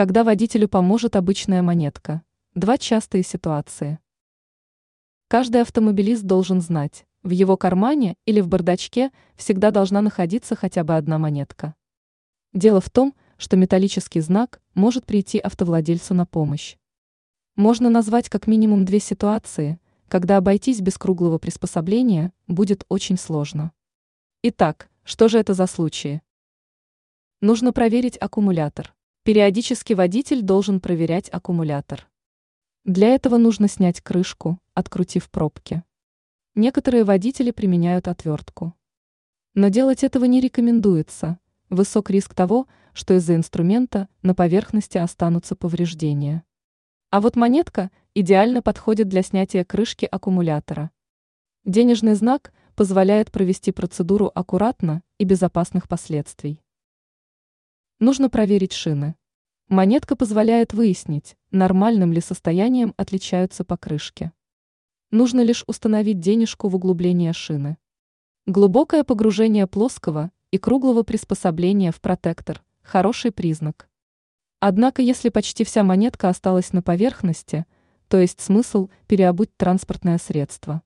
Когда водителю поможет обычная монетка. Два частые ситуации. Каждый автомобилист должен знать, в его кармане или в бардачке всегда должна находиться хотя бы одна монетка. Дело в том, что металлический знак может прийти автовладельцу на помощь. Можно назвать как минимум две ситуации, когда обойтись без круглого приспособления будет очень сложно. Итак, что же это за случаи? Нужно проверить аккумулятор. Периодически водитель должен проверять аккумулятор. Для этого нужно снять крышку, открутив пробки. Некоторые водители применяют отвертку. Но делать этого не рекомендуется. Высок риск того, что из-за инструмента на поверхности останутся повреждения. А вот монетка идеально подходит для снятия крышки аккумулятора. Денежный знак позволяет провести процедуру аккуратно и без опасных последствий. Нужно проверить шины. Монетка позволяет выяснить, нормальным ли состоянием отличаются покрышки. Нужно лишь установить денежку в углубление шины. Глубокое погружение плоского и круглого приспособления в протектор – хороший признак. Однако если почти вся монетка осталась на поверхности, то есть смысл переобуть транспортное средство.